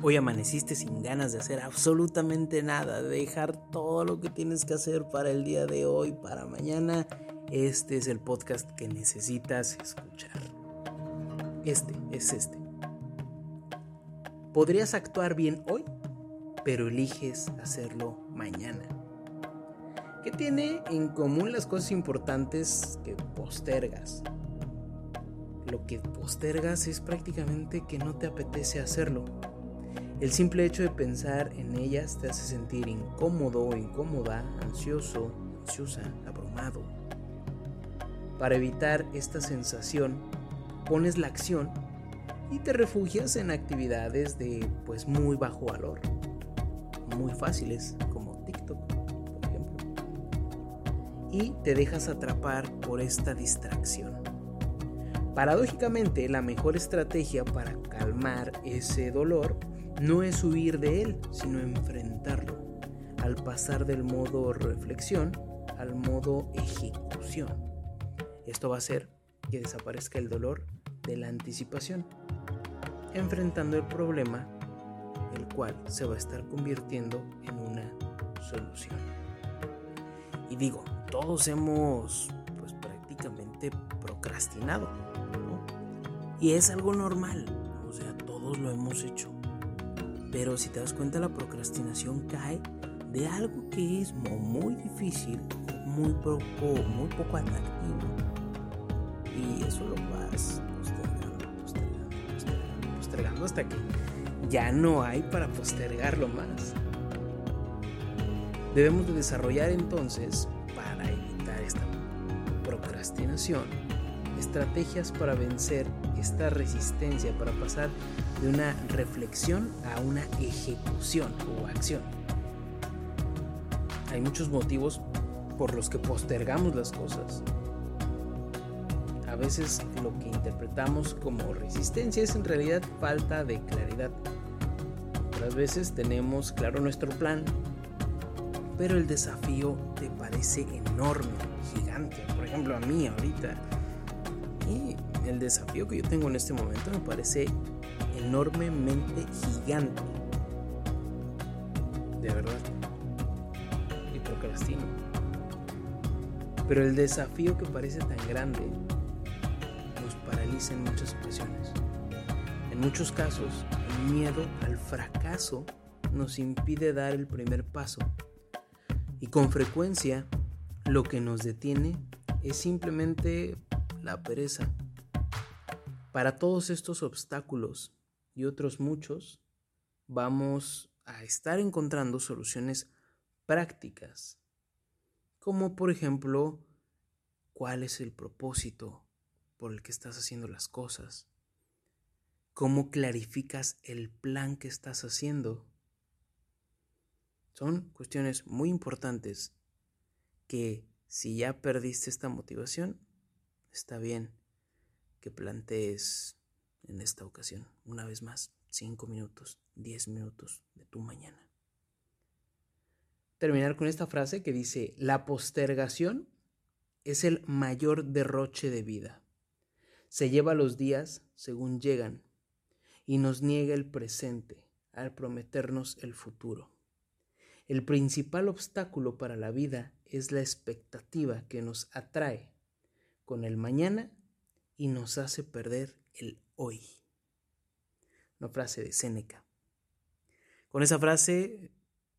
Hoy amaneciste sin ganas de hacer absolutamente nada, de dejar todo lo que tienes que hacer para el día de hoy, para mañana. Este es el podcast que necesitas escuchar. Este es este. Podrías actuar bien hoy, pero eliges hacerlo mañana. ¿Qué tiene en común las cosas importantes que postergas? Lo que postergas es prácticamente que no te apetece hacerlo el simple hecho de pensar en ellas te hace sentir incómodo o incómoda, ansioso, ansiosa, abrumado. Para evitar esta sensación, pones la acción y te refugias en actividades de pues muy bajo valor, muy fáciles como TikTok, por ejemplo. Y te dejas atrapar por esta distracción. Paradójicamente, la mejor estrategia para calmar ese dolor no es huir de él, sino enfrentarlo, al pasar del modo reflexión al modo ejecución. Esto va a hacer que desaparezca el dolor de la anticipación, enfrentando el problema, el cual se va a estar convirtiendo en una solución. Y digo, todos hemos pues prácticamente procrastinado, Y es algo normal, o sea, todos lo hemos hecho. Pero si te das cuenta, la procrastinación cae de algo que es muy difícil, muy poco, muy poco atractivo. Y eso lo vas postergando, postergando, postergando, postergando hasta que ya no hay para postergarlo más. Debemos de desarrollar entonces, para evitar esta procrastinación, estrategias para vencer esta resistencia, para pasar de una reflexión a una ejecución o acción. Hay muchos motivos por los que postergamos las cosas. A veces lo que interpretamos como resistencia es en realidad falta de claridad. Otras veces tenemos claro nuestro plan, pero el desafío te parece enorme, gigante. Por ejemplo, a mí ahorita. El desafío que yo tengo en este momento me parece enormemente gigante. De verdad. Y procrastino. Pero el desafío que parece tan grande nos paraliza en muchas ocasiones. En muchos casos, el miedo al fracaso nos impide dar el primer paso. Y con frecuencia, lo que nos detiene es simplemente la pereza. Para todos estos obstáculos y otros muchos, vamos a estar encontrando soluciones prácticas, como por ejemplo, cuál es el propósito por el que estás haciendo las cosas, cómo clarificas el plan que estás haciendo, Son cuestiones muy importantes que si ya perdiste esta motivación, está bien que plantees en esta ocasión, una vez más, 5 minutos, 10 minutos de tu mañana. Terminar con esta frase que dice, la postergación es el mayor derroche de vida. Se lleva los días según llegan y nos niega el presente al prometernos el futuro. El principal obstáculo para la vida es la expectativa que nos atrae con el mañana y nos hace perder el hoy. Una frase de Séneca. Con esa frase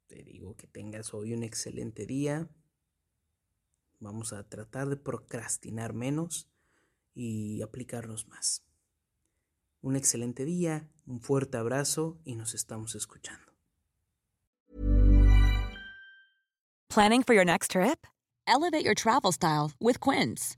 te digo que tengas hoy un excelente día. Vamos a tratar de procrastinar menos y aplicarnos más. Un excelente día, un fuerte abrazo y nos estamos escuchando. Planning for your next trip? Elevate your travel style with Quince.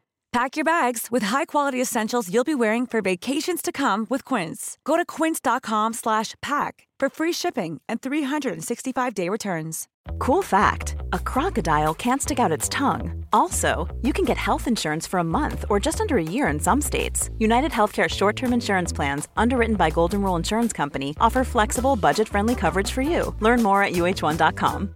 Pack your bags with high-quality essentials you'll be wearing for vacations to come with Quince. Go to quince.com slash pack for free shipping and 365-day returns. Cool fact: A crocodile can't stick out its tongue. Also, you can get health insurance for a month or just under a year in some states. United Healthcare short-term insurance plans, underwritten by Golden Rule Insurance Company, offer flexible, budget-friendly coverage for you. Learn more at uh1.com.